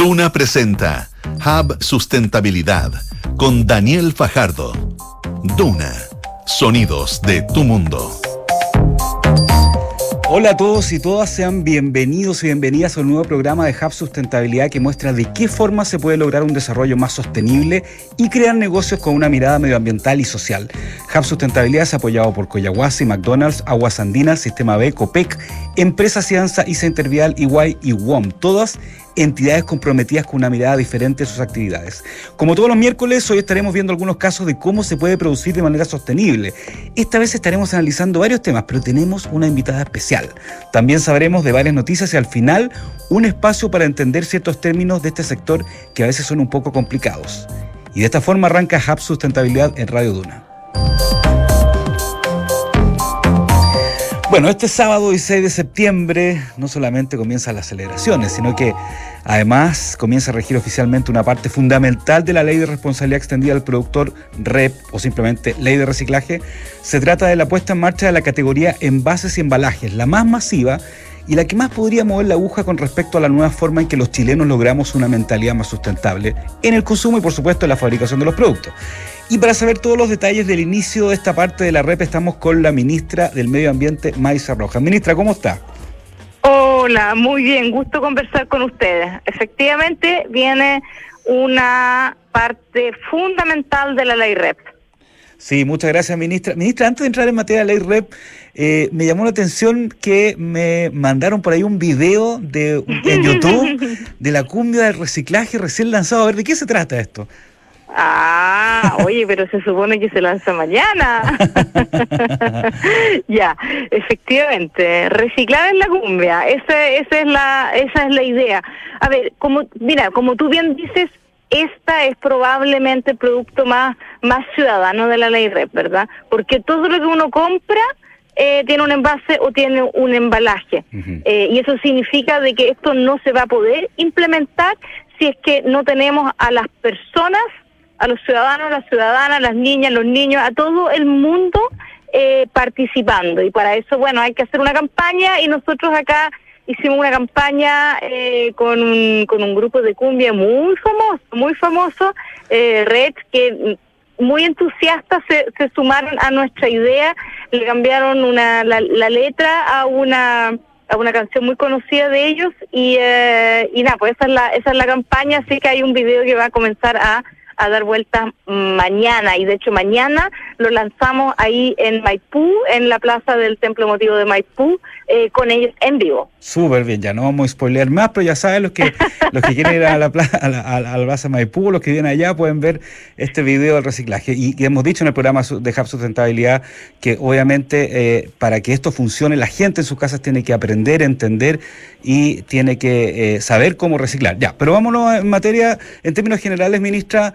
Duna presenta Hub Sustentabilidad con Daniel Fajardo. Duna, sonidos de tu mundo. Hola a todos y todas, sean bienvenidos y bienvenidas a un nuevo programa de Hub Sustentabilidad que muestra de qué forma se puede lograr un desarrollo más sostenible y crear negocios con una mirada medioambiental y social. Hub Sustentabilidad es apoyado por Coyahuasi, McDonald's, Aguas Andinas, Sistema B, COPEC, Empresa Cianza, Intervial, Iguay y WOM, todas entidades comprometidas con una mirada diferente de sus actividades. Como todos los miércoles, hoy estaremos viendo algunos casos de cómo se puede producir de manera sostenible. Esta vez estaremos analizando varios temas, pero tenemos una invitada especial. También sabremos de varias noticias y al final un espacio para entender ciertos términos de este sector que a veces son un poco complicados. Y de esta forma arranca Hub Sustentabilidad en Radio Duna. Bueno, este sábado 16 de septiembre no solamente comienzan las celebraciones, sino que además comienza a regir oficialmente una parte fundamental de la ley de responsabilidad extendida al productor REP o simplemente ley de reciclaje. Se trata de la puesta en marcha de la categoría envases y embalajes, la más masiva y la que más podría mover la aguja con respecto a la nueva forma en que los chilenos logramos una mentalidad más sustentable en el consumo y por supuesto en la fabricación de los productos. Y para saber todos los detalles del inicio de esta parte de la REP estamos con la ministra del Medio Ambiente, Maisa Rojas. Ministra, ¿cómo está? Hola, muy bien, gusto conversar con ustedes. Efectivamente, viene una parte fundamental de la ley REP. Sí, muchas gracias, ministra. Ministra, antes de entrar en materia de ley REP, eh, me llamó la atención que me mandaron por ahí un video de, en YouTube de la cumbia del reciclaje recién lanzado. A ver, ¿de qué se trata esto? Ah, oye, pero se supone que se lanza mañana. ya, efectivamente, reciclar en la cumbia, esa, esa es la, esa es la idea. A ver, como, mira, como tú bien dices, esta es probablemente el producto más, más ciudadano de la ley REP, ¿verdad? Porque todo lo que uno compra eh, tiene un envase o tiene un embalaje. eh, y eso significa de que esto no se va a poder implementar si es que no tenemos a las personas a los ciudadanos, las ciudadanas, las niñas, los niños, a todo el mundo eh, participando. Y para eso, bueno, hay que hacer una campaña y nosotros acá hicimos una campaña eh, con, un, con un grupo de cumbia muy famoso, muy famoso, eh, Red, que muy entusiastas se, se sumaron a nuestra idea, le cambiaron una, la, la letra a una a una canción muy conocida de ellos y, eh, y nada, pues esa es la esa es la campaña, así que hay un video que va a comenzar a a dar vueltas mañana. Y de hecho mañana lo lanzamos ahí en Maipú, en la plaza del Templo Motivo de Maipú, eh, con ellos en vivo. Súper bien, ya no vamos a spoilear más, pero ya saben los que los que quieren ir a la plaza, a la, a la plaza Maipú, los que vienen allá pueden ver este video del reciclaje. Y, y hemos dicho en el programa de Hub Sustentabilidad que obviamente eh, para que esto funcione la gente en sus casas tiene que aprender, entender y tiene que eh, saber cómo reciclar. Ya, pero vámonos en materia, en términos generales, ministra,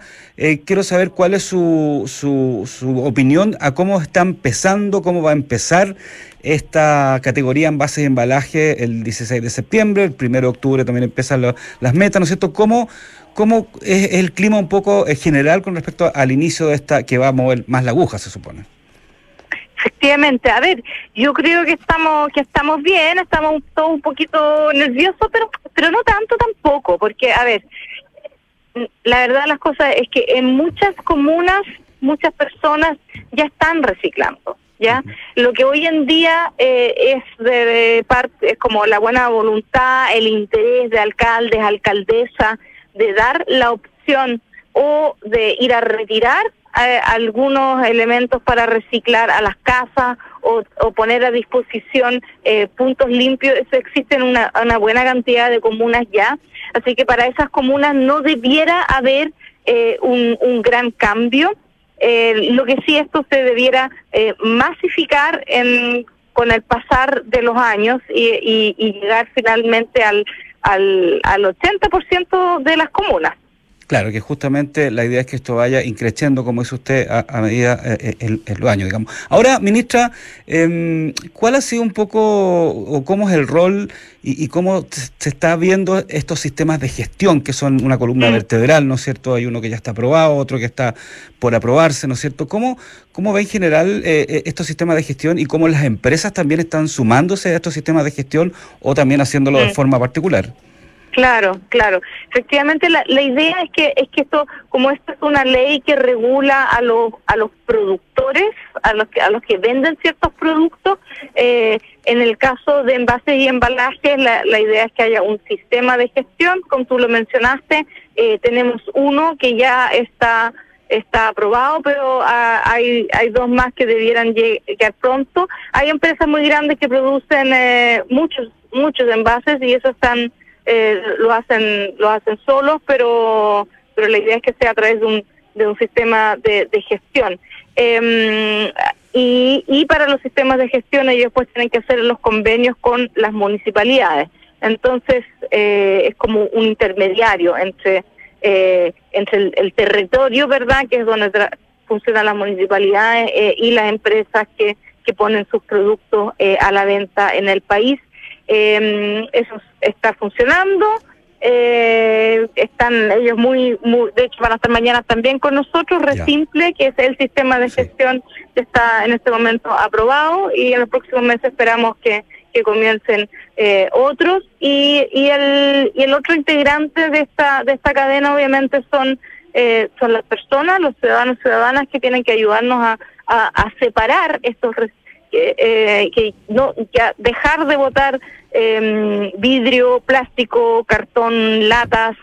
quiero saber cuál es su, su, su, opinión a cómo está empezando, cómo va a empezar esta categoría en base de embalaje el 16 de septiembre, el 1 de octubre también empiezan lo, las metas, ¿no es cierto? ¿Cómo, ¿Cómo es el clima un poco eh, general con respecto al inicio de esta que va a mover más la aguja, se supone? Efectivamente, a ver, yo creo que estamos que estamos bien, estamos todos un poquito nerviosos, pero pero no tanto tampoco, porque a ver, la verdad las cosas es que en muchas comunas muchas personas ya están reciclando. ¿Ya? Lo que hoy en día eh, es de, parte, es como la buena voluntad, el interés de alcaldes, alcaldesa, de dar la opción o de ir a retirar eh, algunos elementos para reciclar a las casas o, poner a disposición eh, puntos limpios. Eso existe en una, una, buena cantidad de comunas ya. Así que para esas comunas no debiera haber eh, un, gran cambio. Lo que sí esto se debiera eh, masificar en, con el pasar de los años y, y, y llegar finalmente al, al, al 80% de las comunas. Claro, que justamente la idea es que esto vaya increciendo, como dice usted, a, a medida eh, el, el, los años, digamos. Ahora, ministra, eh, ¿cuál ha sido un poco o cómo es el rol y, y, cómo se está viendo estos sistemas de gestión que son una columna mm. vertebral, ¿no es cierto? Hay uno que ya está aprobado, otro que está por aprobarse, ¿no es cierto? ¿Cómo, cómo ve en general eh, estos sistemas de gestión y cómo las empresas también están sumándose a estos sistemas de gestión o también haciéndolo mm. de forma particular? Claro, claro. Efectivamente, la, la, idea es que es que esto, como esta es una ley que regula a los a los productores, a los que a los que venden ciertos productos, eh, en el caso de envases y embalajes, la, idea es que haya un sistema de gestión, como tú lo mencionaste, eh, tenemos uno que ya está está aprobado, pero ah, hay hay dos más que debieran llegar pronto. Hay empresas muy grandes que producen eh, muchos muchos envases y eso están eh, lo hacen lo hacen solos, pero pero la idea es que sea a través de un de un sistema de, gestión. Em, y, y para los sistemas de gestión ellos pues tienen que hacer los convenios con las municipalidades. Entonces eh, es como un intermediario entre eh, entre el, territorio, ¿verdad? Que es donde funcionan las municipalidades y las empresas que, que ponen sus productos a la venta en el país eh, eso está funcionando. Eh, están ellos muy, muy, de hecho van a estar mañana también con nosotros, Resimple, que es el sistema de gestión que está en este momento aprobado y en los próximos meses esperamos que, que comiencen eh, otros y, y el y el otro integrante de esta de esta cadena obviamente son eh, son las personas, los ciudadanos y ciudadanas que tienen que ayudarnos a, a, a separar estos que, eh, que no ya dejar de botar eh, vidrio, plástico, cartón, latas,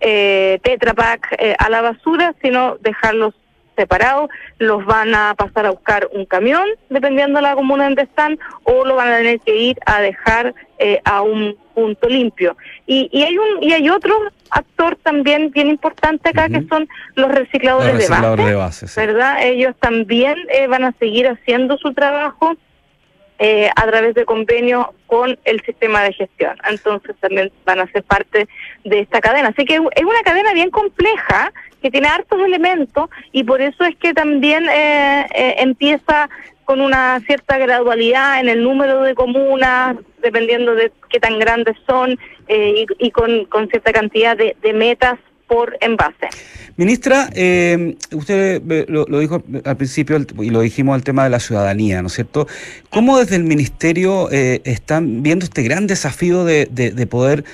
eh, Tetra Pak eh, a la basura, sino dejarlos separados, los van a pasar a buscar un camión, dependiendo de la comuna donde están, o lo van a tener que ir a dejar eh, a un punto limpio. Y, y hay un y hay otro actor también bien importante acá que son los recicladores, de base, ¿verdad? Ellos también eh, van a seguir haciendo su trabajo eh, a través de convenios con el sistema de gestión. Entonces también van a ser parte de esta cadena. Así que es una cadena bien compleja que tiene hartos elementos y por eso es que también eh, eh, empieza con una cierta gradualidad en el número de comunas, dependiendo de qué tan grandes son eh, y, con, con, cierta cantidad de, de metas por envase. Ministra, eh, usted lo, lo, dijo al principio y lo dijimos al tema de la ciudadanía, ¿no es cierto? ¿Cómo desde el Ministerio eh, están viendo este gran desafío de, de, de poder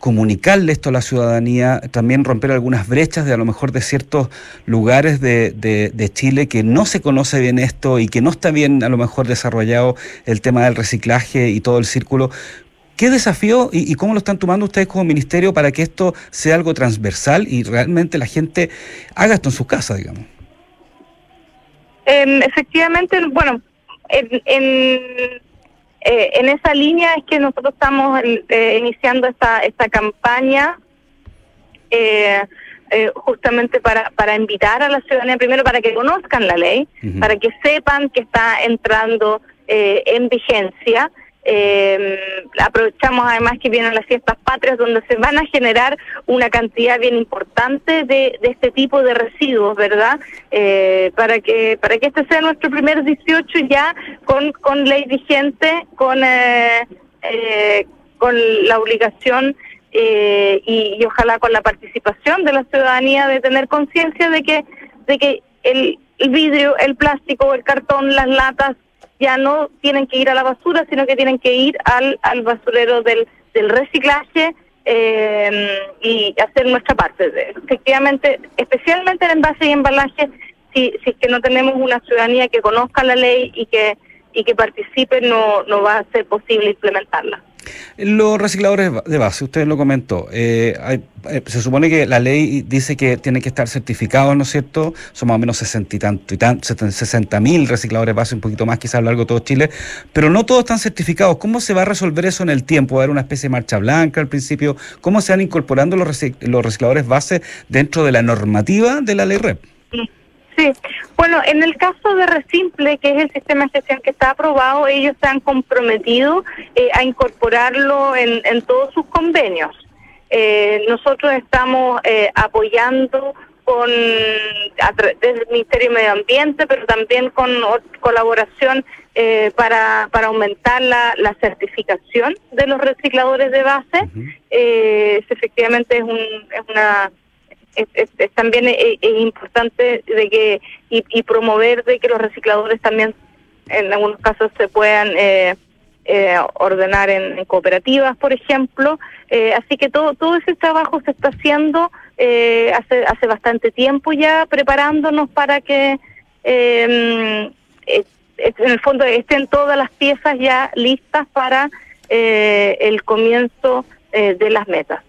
comunicarle esto a la ciudadanía, también romper algunas brechas de a lo mejor de ciertos lugares de, de, Chile que no se conoce bien esto y que no está bien a lo mejor desarrollado el tema del reciclaje y todo el círculo. ¿Qué desafío y, y, cómo lo están tomando ustedes como ministerio para que esto sea algo transversal y realmente la gente haga esto en su casa, digamos? Eh, efectivamente, bueno, en, en eh, en esa línea es que nosotros estamos eh, iniciando esta, esta campaña eh, eh, justamente para, para invitar a la ciudadanía, primero para que conozcan la ley, para que sepan que está entrando eh, en vigencia eh, aprovechamos además que vienen las fiestas patrias donde se van a generar una cantidad bien importante de, de este tipo de residuos, ¿verdad? Eh, para que para que este sea nuestro primer 18 ya con, con ley vigente, con, eh, eh, con la obligación eh, y, y, ojalá con la participación de la ciudadanía de tener conciencia de que, de que el, el vidrio, el plástico, el cartón, las latas, ya no tienen que ir a la basura, sino que tienen que ir al, al basurero del, del reciclaje eh, y hacer nuestra parte. Efectivamente, especialmente en envase y embalaje, si, si es que no tenemos una ciudadanía que conozca la ley y que y que participe, no, no va a ser posible implementarla. Los recicladores de base, usted lo comentó, eh, eh, se supone que la ley dice que tienen que estar certificados, ¿no es cierto? Son más o menos 60 y tanto, y tan, 60 mil recicladores de base, un poquito más quizás a lo largo de todo Chile, pero no todos están certificados. ¿Cómo se va a resolver eso en el tiempo? ¿Va a haber una especie de marcha blanca al principio? ¿Cómo se van incorporando los, los recicladores base dentro de la normativa de la ley REP? Sí, bueno, en el caso de Resimple, que es el sistema de gestión que está aprobado, ellos se han comprometido eh, a incorporarlo en, en, todos sus convenios. Eh, nosotros estamos eh, apoyando con desde el Ministerio de Medio Ambiente, pero también con colaboración eh, para, para aumentar la, la, certificación de los recicladores de base. Uh -huh. eh, efectivamente es, un, es una es, es, es también es, es, importante de que y, y, promover de que los recicladores también en algunos casos se puedan eh, ordenar en, cooperativas, por ejemplo. así que todo, todo ese trabajo se está haciendo hace, hace bastante tiempo ya, preparándonos para que em, en el fondo estén todas las piezas ya listas para el comienzo de las metas.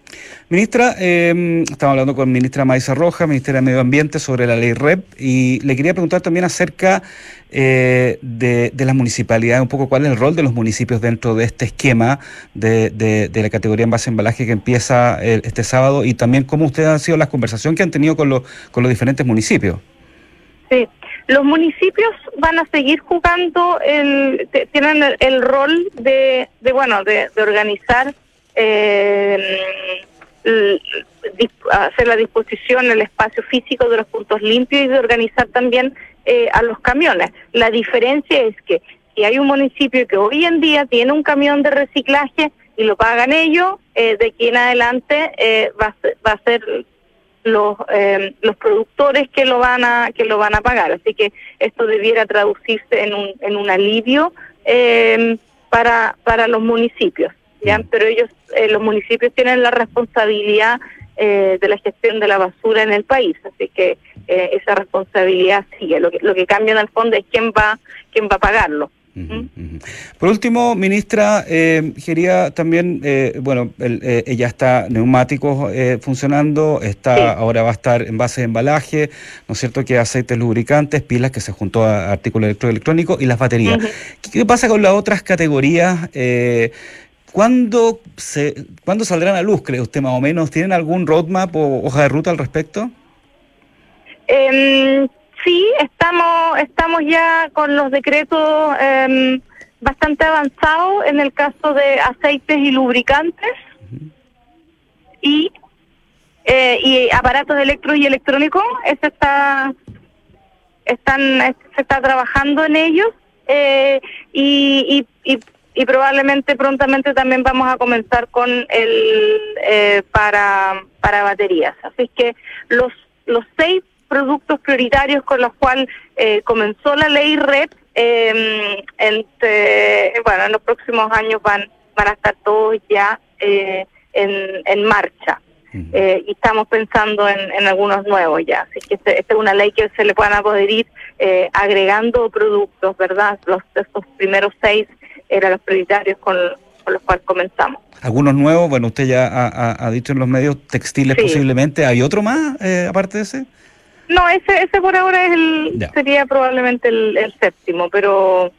Ministra, eh, estamos hablando con ministra Maisa Roja, ministra de Medio Ambiente, sobre la ley REP, y le quería preguntar también acerca eh, de, las municipalidades, un poco cuál es el rol de los municipios dentro de este esquema de, la categoría en base a embalaje que empieza este sábado, y también cómo ustedes han sido las conversaciones que han tenido con, los con los diferentes municipios. Sí, los municipios van a seguir jugando, el, tienen el, rol de, de bueno, de, organizar eh, hacer la disposición, el espacio físico de los puntos limpios y de organizar también eh, a los camiones. La diferencia es que si hay un municipio que hoy en día tiene un camión de reciclaje y lo pagan ellos, eh, de aquí en adelante eh, va, a ser, los los productores que lo van a que lo van a pagar. Así que esto debiera traducirse en un en un alivio para para los municipios. ¿Ya? Mm. Pero ellos, eh, los municipios tienen la responsabilidad eh, de la gestión de la basura en el país, así que eh, esa responsabilidad sigue. Lo que, lo que cambia en el fondo es quién va, quién va a pagarlo. ¿Mm? Por último, ministra, eh, quería también, eh, bueno, el, ya está neumáticos funcionando, está ahora va a estar en base de embalaje, ¿no es cierto? Que aceites lubricantes, pilas que se juntó a artículos electrónicos y las baterías. ¿Qué, pasa con las otras categorías? ¿Cuándo, se, ¿Cuándo saldrán a luz, cree usted más o menos? ¿Tienen algún roadmap o hoja de ruta al respecto? Eh, sí, estamos, estamos ya con los decretos em, bastante avanzados en el caso de aceites y lubricantes y, eh, y aparatos electro y electrónicos. Ese está, están, se está trabajando en ellos. Eh, y, y, y y probablemente prontamente también vamos a comenzar con el eh, para, para baterías. Así que los, los seis productos prioritarios con los cuales eh, comenzó la ley REP, eh, entre, bueno, en los próximos años van, van a estar todos ya eh, en, en marcha. Eh, y estamos pensando en, en, algunos nuevos ya. Así que este, esta es una ley que se le a poder ir eh, agregando productos, ¿verdad? Los estos primeros seis eran los prioritarios con, los cuales comenzamos. Algunos nuevos, bueno, usted ya ha, dicho en los medios textiles posiblemente. ¿Hay otro más eh, aparte de ese? No, ese, ese por ahora es el, sería probablemente el, séptimo, pero,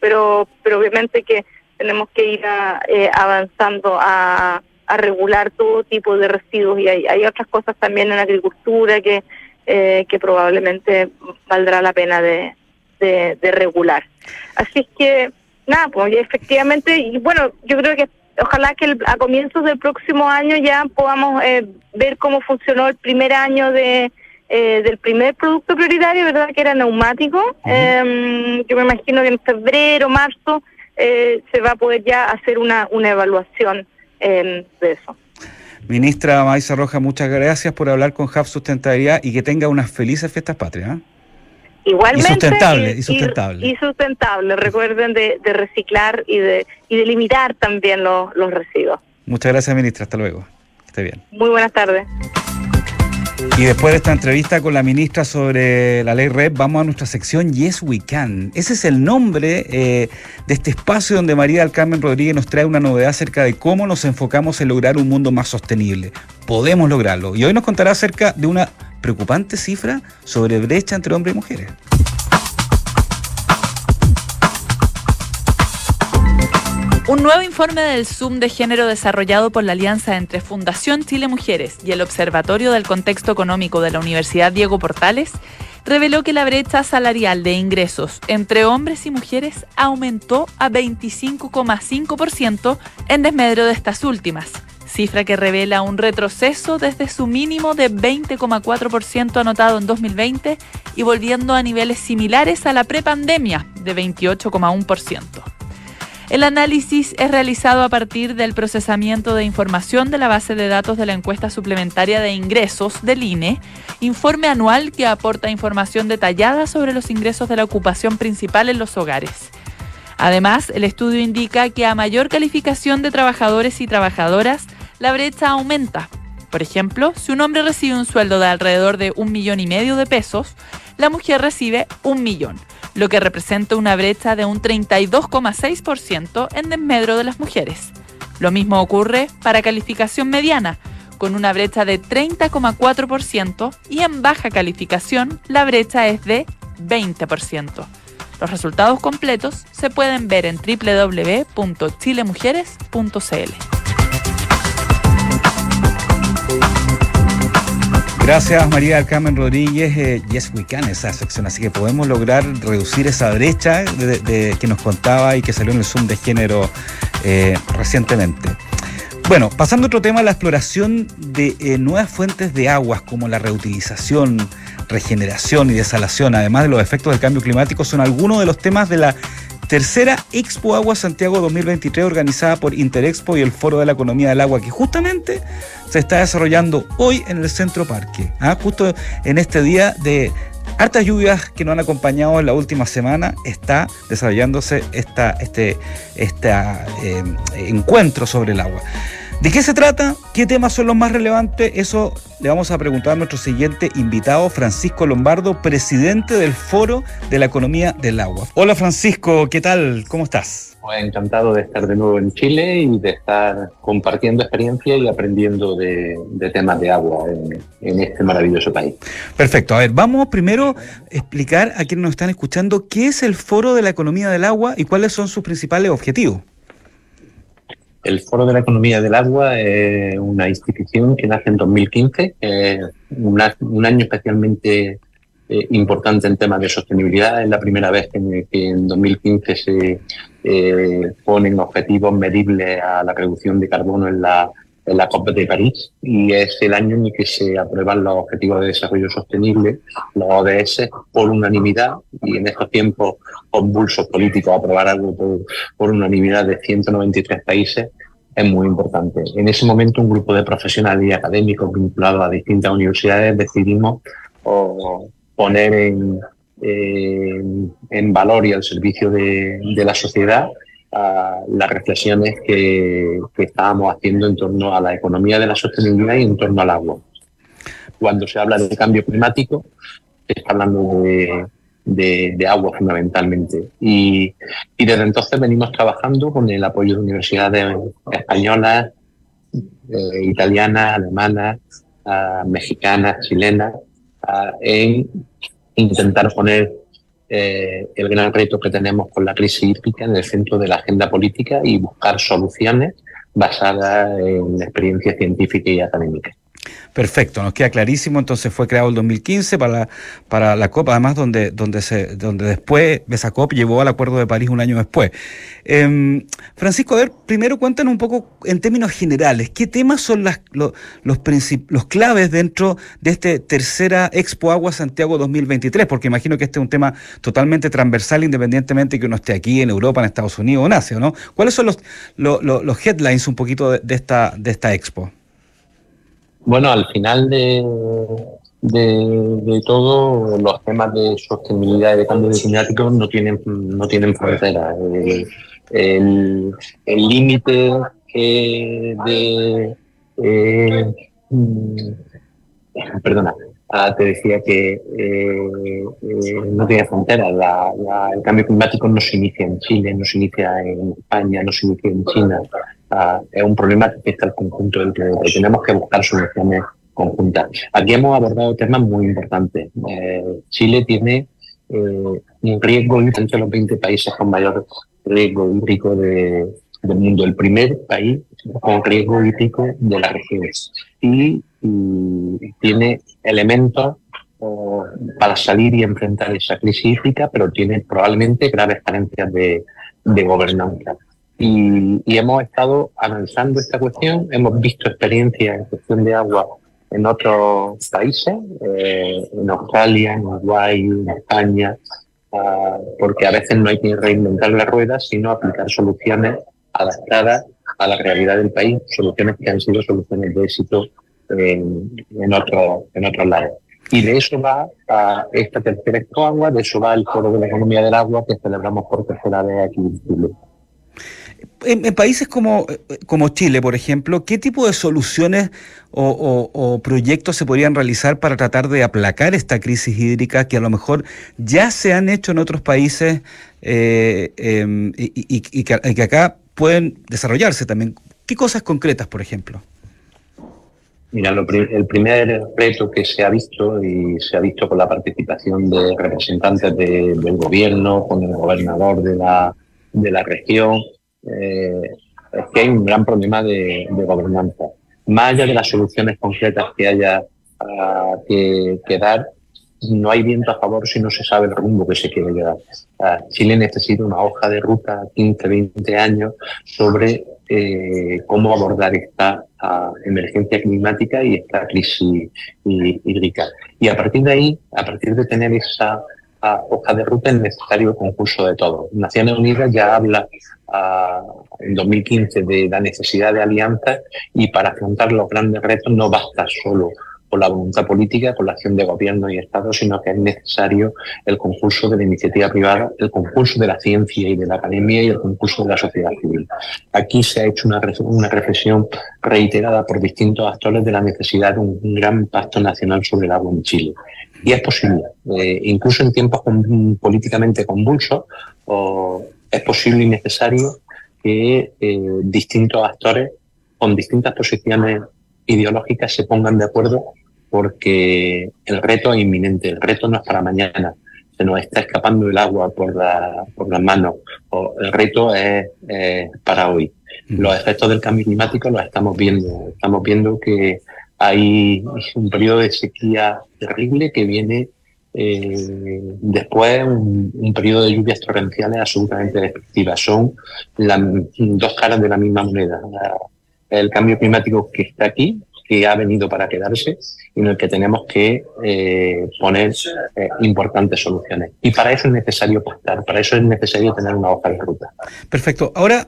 pero, pero obviamente que tenemos que ir eh, avanzando a, a regular todo tipo de residuos y hay, hay otras cosas también en agricultura que, eh, que probablemente valdrá la pena de, de, de regular. Así es que nada, pues efectivamente, y bueno, yo creo que ojalá que a comienzos del próximo año ya podamos eh, ver cómo funcionó el primer año de eh, del primer producto prioritario, ¿verdad? Que era neumático. Em, yo me imagino que en febrero, marzo, eh, se va a poder ya hacer una, una evaluación em, de eso. Ministra Maisa Roja, muchas gracias por hablar con HAF Sustentabilidad y que tenga unas felices fiestas patrias. Igualmente. Y sustentable, y, sustentable. Y, sustentable. Recuerden de, reciclar y de, y de limitar también los, los residuos. Muchas gracias, ministra. Hasta luego. Esté bien. Muy buenas tardes. Y después de esta entrevista con la ministra sobre la ley REP, vamos a nuestra sección Yes We Can. Ese es el nombre eh, de este espacio donde María del Carmen Rodríguez nos trae una novedad acerca de cómo nos enfocamos en lograr un mundo más sostenible. Podemos lograrlo. Y hoy nos contará acerca de una preocupante cifra sobre brecha entre hombres y mujeres. Un nuevo informe del Zoom de género desarrollado por la alianza entre Fundación Chile Mujeres y el Observatorio del Contexto Económico de la Universidad Diego Portales reveló que la brecha salarial de ingresos entre hombres y mujeres aumentó a 25,5% en desmedro de estas últimas, cifra que revela un retroceso desde su mínimo de 20,4% anotado en 2020 y volviendo a niveles similares a la prepandemia de 28,1%. El análisis es realizado a partir del procesamiento de información de la base de datos de la encuesta suplementaria de ingresos del INE, informe anual que aporta información detallada sobre los ingresos de la ocupación principal en los hogares. Además, el estudio indica que a mayor calificación de trabajadores y trabajadoras, la brecha aumenta. Por ejemplo, si un hombre recibe un sueldo de alrededor de un millón y medio de pesos, la mujer recibe un millón, lo que representa una brecha de un 32,6% en desmedro de las mujeres. Lo mismo ocurre para calificación mediana, con una brecha de 30,4% y en baja calificación la brecha es de 20%. Los resultados completos se pueden ver en www.chilemujeres.cl. Gracias María del Carmen Rodríguez. Eh, yes, we can esa sección, así que podemos lograr reducir esa brecha de, que nos contaba y que salió en el Zoom de género eh, recientemente. Bueno, pasando a otro tema, la exploración de eh, nuevas fuentes de aguas como la reutilización, regeneración y desalación, además de los efectos del cambio climático, son algunos de los temas de la tercera Expo Agua Santiago 2023 organizada por Interexpo y el Foro de la Economía del Agua, que justamente se está desarrollando hoy en el Centro Parque, ¿ah? justo en este día de hartas lluvias que nos han acompañado en la última semana, está desarrollándose este, este encuentro sobre el agua. ¿De qué se trata? ¿Qué temas son los más relevantes? Eso le vamos a preguntar a nuestro siguiente invitado, Francisco Lombardo, presidente del Foro de la Economía del Agua. Hola Francisco, ¿qué tal? ¿Cómo estás? Encantado de estar de nuevo en Chile y de estar compartiendo experiencia y aprendiendo de, temas de agua en, en, este maravilloso país. Perfecto. A ver, vamos primero a explicar a quienes nos están escuchando qué es el Foro de la Economía del Agua y cuáles son sus principales objetivos. El Foro de la Economía del Agua es una institución que nace en 2015, un año especialmente eh, importante en temas de sostenibilidad. Es la primera vez que, en 2015 se eh, ponen objetivos medibles a la reducción de carbono en la, en la COP de París y es el año en el que se aprueban los Objetivos de Desarrollo Sostenible, los ODS, por unanimidad y en estos tiempos convulsos políticos aprobar algo por, unanimidad de 193 países es muy importante. En ese momento un grupo de profesionales y académicos vinculados a distintas universidades decidimos poner en, valor y al servicio de la sociedad las reflexiones que, estábamos haciendo en torno a la economía de la sostenibilidad y en torno al agua. Cuando se habla de cambio climático, se está hablando de, agua fundamentalmente. Y, desde entonces venimos trabajando con el apoyo de universidades españolas, eh, italianas, alemanas, uh, mexicanas, chilenas, en intentar poner eh, el gran reto que tenemos con la crisis hídrica en el centro de la agenda política y buscar soluciones basadas en experiencia científica y académica. Perfecto, nos queda clarísimo. Entonces fue creado el 2015 para la, para la COP, además donde, donde, se, donde después esa COP llevó al Acuerdo de París un año después. Em, Francisco, a ver, primero cuéntanos un poco en términos generales, ¿qué temas son las, los, los, claves dentro de este tercera Expo Agua Santiago 2023? Porque imagino que este es un tema totalmente transversal, independientemente que uno esté aquí en Europa, en Estados Unidos o en Asia, ¿no? ¿Cuáles son los, los, headlines un poquito de esta, de esta Expo? Bueno, al final de, de, todo, los temas de sostenibilidad y de cambio climático no tienen, no tienen frontera. Eh, el límite de... Eh, mm, perdona, ah, te decía que eh, no tiene frontera. el cambio climático no se inicia en Chile, no se inicia en España, no se inicia en China es un problema que afecta al conjunto del planeta y tenemos que buscar soluciones conjuntas. Aquí hemos abordado temas muy importantes. Eh, Chile tiene eh, un riesgo entre los 20 países con mayor riesgo hídrico de, del mundo, el primer país con riesgo hídrico de la región. Y, tiene elementos para salir y enfrentar esa crisis hídrica, pero tiene probablemente graves carencias de gobernanza. Y, hemos estado analizando esta cuestión, hemos visto experiencias en cuestión de agua en otros países, eh, en Australia, en Uruguay, en España, ah, porque a veces no hay que reinventar la rueda, sino aplicar soluciones adaptadas a la realidad del país, soluciones que han sido soluciones de éxito en, otro, en otros lados. Y de eso va a esta tercera agua, de eso va el Foro de la Economía del Agua que celebramos por tercera vez aquí en Chile. En, países como, como, Chile, por ejemplo, ¿qué tipo de soluciones o, proyectos se podrían realizar para tratar de aplacar esta crisis hídrica que a lo mejor ya se han hecho en otros países eh, em, y, que, acá pueden desarrollarse también? ¿Qué cosas concretas, por ejemplo? Mira, el primer reto que se ha visto y se ha visto con la participación de representantes del gobierno, con el gobernador de la, de la región, eh, es que hay un gran problema de, gobernanza. Más allá de las soluciones concretas que haya ah, que, dar, no hay viento a favor si no se sabe el rumbo que se quiere llevar. Ah, Chile necesita una hoja de ruta 15, 20 años sobre eh, cómo abordar esta uh, emergencia climática y esta crisis hídrica. Y a partir de ahí, a partir de tener esa uh, hoja de ruta, es necesario el concurso de todos. Naciones Unidas ya habla en 2015 de la necesidad de alianzas y para afrontar los grandes retos no basta solo con la voluntad política, con la acción de gobierno y Estado, sino que es necesario el concurso de la iniciativa privada, el concurso de la ciencia y de la academia y el concurso de la sociedad civil. Aquí se ha hecho una reflexión reiterada por distintos actores de la necesidad de un, gran pacto nacional sobre el agua en Chile. Y es posible, eh, incluso en tiempos políticamente convulsos, es posible y necesario que eh, distintos actores con distintas posiciones ideológicas se pongan de acuerdo porque el reto es inminente, el reto no es para mañana, se nos está escapando el agua por, la, por las manos, o el reto es, para hoy. Los efectos del cambio climático los estamos viendo, estamos viendo que hay un periodo de sequía terrible que viene eh, después un, un, periodo de lluvias torrenciales absolutamente destructivas. Son las dos caras de la misma moneda el cambio climático que está aquí, que ha venido para quedarse y en el que tenemos que eh, poner eh, importantes soluciones. Y para eso es necesario pactar, para eso es necesario tener una hoja de ruta. Perfecto. Ahora,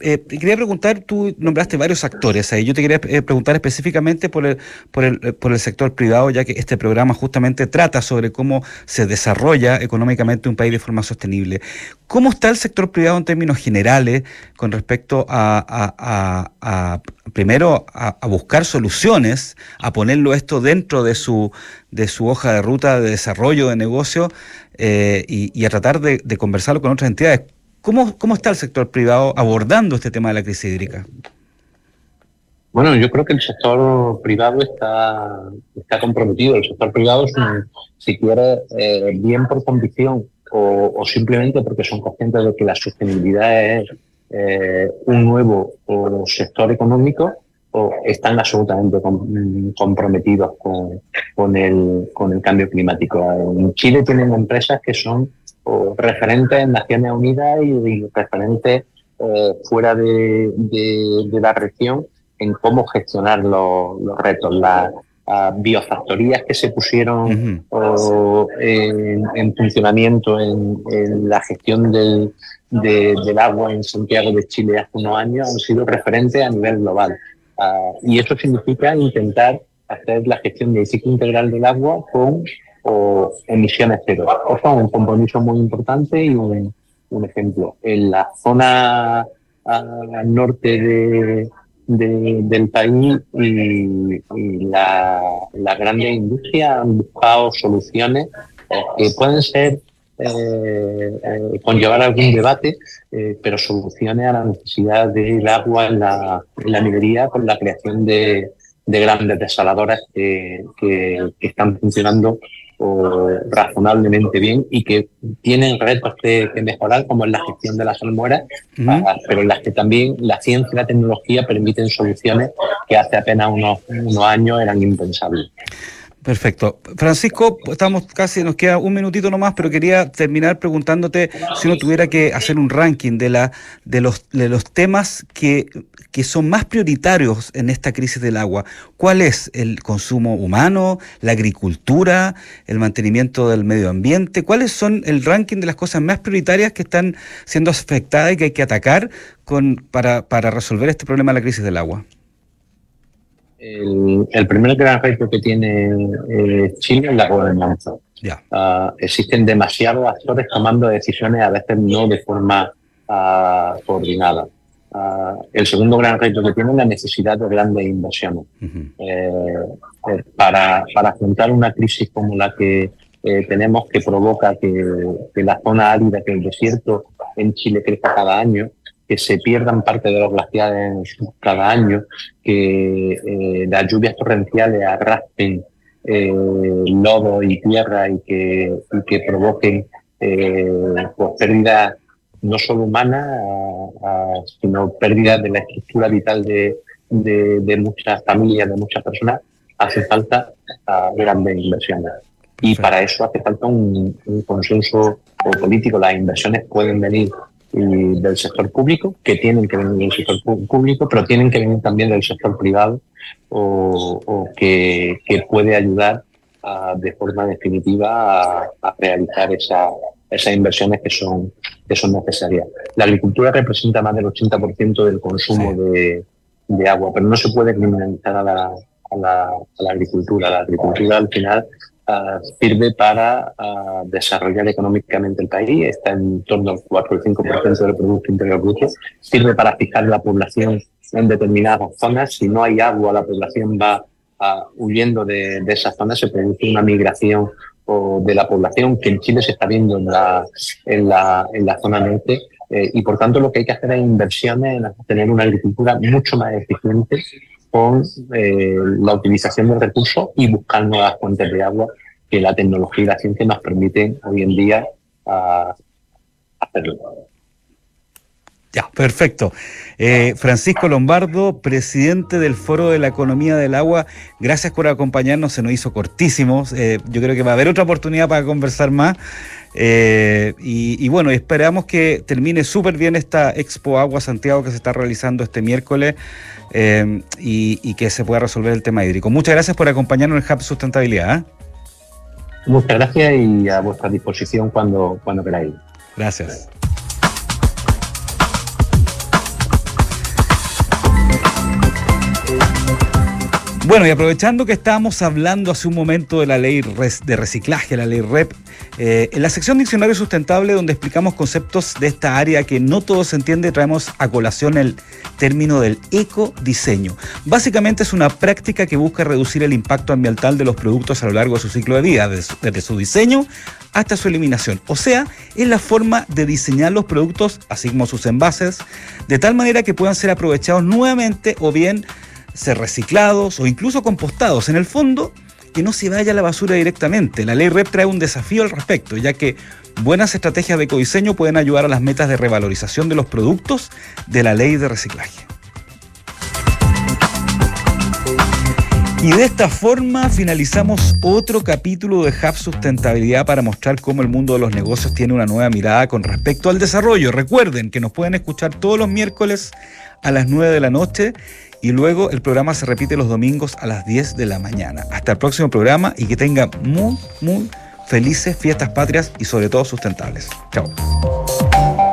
eh, te quería preguntar, tú nombraste varios actores ahí. Yo te quería eh, preguntar específicamente por el, por, el, eh, por el sector privado, ya que este programa justamente trata sobre cómo se desarrolla económicamente un país de forma sostenible. ¿Cómo está el sector privado en términos generales con respecto a, primero, a, buscar soluciones, a ponerlo esto dentro de su, de su hoja de ruta de desarrollo de negocio y, a tratar de conversarlo con otras entidades? ¿Cómo, ¿Cómo está el sector privado abordando este tema de la crisis hídrica? Bueno, yo creo que el sector privado está, está comprometido. El sector privado, si quiere, eh, bien por convicción o, simplemente porque son conscientes de que la sostenibilidad es eh, un nuevo sector económico, o están absolutamente comprometidos con, con, el, con el cambio climático. En Chile tienen empresas que son o referentes en Naciones Unidas y, referentes eh, fuera de, la región en cómo gestionar los, retos. Las biofactorías que se pusieron en, funcionamiento en, la gestión del, del agua en Santiago de Chile hace unos años han sido referentes a nivel global. Ah, y eso significa intentar hacer la gestión del ciclo integral del agua con o emisiones cero. Eso es un compromiso muy importante y un, ejemplo. En la zona al norte de, del país y, la, la grande industria han buscado soluciones que pueden ser eh, eh, conllevar algún debate, eh, pero soluciones a la necesidad del agua en la, en la minería con la creación de, de grandes desaladoras que, que están funcionando o razonablemente bien y que tienen retos que, mejorar, como en la gestión de las almueras, ah, pero en las que también la ciencia y la tecnología permiten soluciones que hace apenas unos, unos años eran impensables. Perfecto. Francisco, estamos casi, nos queda un minutito nomás, pero quería terminar preguntándote si uno tuviera que hacer un ranking de, la, de, los, de los temas que, que son más prioritarios en esta crisis del agua. ¿Cuál es el consumo humano, la agricultura, el mantenimiento del medio ambiente? ¿Cuáles son el ranking de las cosas más prioritarias que están siendo afectadas y que hay que atacar con, para, para resolver este problema de la crisis del agua? El, primer gran reto que tiene eh, Chile es la gobernanza. Ah, existen demasiados actores tomando decisiones, a veces no de forma uh, coordinada. Uh, el segundo gran reto que tiene es la necesidad de grandes inversiones. Eh, eh, para, para afrontar una crisis como la que eh, tenemos, que provoca que, que, la zona árida, que el desierto en Chile crezca cada año, que se pierdan parte de los glaciares cada año, que las lluvias torrenciales arrastren eh, lodo y tierra y que, y que provoquen eh, pues, pérdidas no solo humanas, sino pérdidas de la estructura vital de, de, muchas familias, de muchas personas, hace falta grandes inversiones. Y para eso hace falta un, un consenso político. Las inversiones pueden venir del sector público, que tienen que venir del sector público, pero tienen que venir también del sector privado o, que, puede ayudar de forma definitiva a, realizar esa, esas inversiones que son, que son necesarias. La agricultura representa más del 80% del consumo de, de, agua, pero no se puede criminalizar a la, a la, a la agricultura. La agricultura al final Uh, sirve para uh, desarrollar económicamente el país, está en torno al 4 o 5% del Producto Interior Bruto, sirve para fijar la población en determinadas zonas, si no hay agua la población va uh, huyendo de, de esas zonas, se produce una migración o de la población que en Chile se está viendo en la, en la, en la zona norte eh, y por tanto lo que hay que hacer es inversiones en tener una agricultura mucho más eficiente eh, la utilización de recursos y buscar nuevas fuentes de agua que la tecnología y la ciencia nos permiten hoy en día uh, hacerlo. Ya, perfecto. Eh, Francisco Lombardo, presidente del Foro de la Economía del Agua, gracias por acompañarnos, se nos hizo cortísimo. Eh, yo creo que va a haber otra oportunidad para conversar más. Y, y, bueno, esperamos que termine súper bien esta Expo Agua Santiago que se está realizando este miércoles. Em, y, que se pueda resolver el tema hídrico. Muchas gracias por acompañarnos en Hub Sustentabilidad. ¿eh? Muchas gracias y a vuestra disposición cuando, cuando queráis. Gracias. Bueno, y aprovechando que estábamos hablando hace un momento de la ley de reciclaje, la ley REP, eh, en la sección Diccionario Sustentable, donde explicamos conceptos de esta área que no todo se entiende, traemos a colación el término del ecodiseño. Básicamente es una práctica que busca reducir el impacto ambiental de los productos a lo largo de su ciclo de vida, desde su diseño hasta su eliminación. O sea, es la forma de diseñar los productos, así como sus envases, de tal manera que puedan ser aprovechados nuevamente o bien ser reciclados o incluso compostados. En el fondo, que no se vaya a la basura directamente. La ley REP trae un desafío al respecto, ya que buenas estrategias de ecodiseño pueden ayudar a las metas de revalorización de los productos de la ley de reciclaje. Y de esta forma finalizamos otro capítulo de Hub Sustentabilidad para mostrar cómo el mundo de los negocios tiene una nueva mirada con respecto al desarrollo. Recuerden que nos pueden escuchar todos los miércoles a las 9 de la noche y luego el programa se repite los domingos a las 10 de la mañana. Hasta el próximo programa y que tengan muy, muy felices fiestas patrias y sobre todo sustentables. Chao.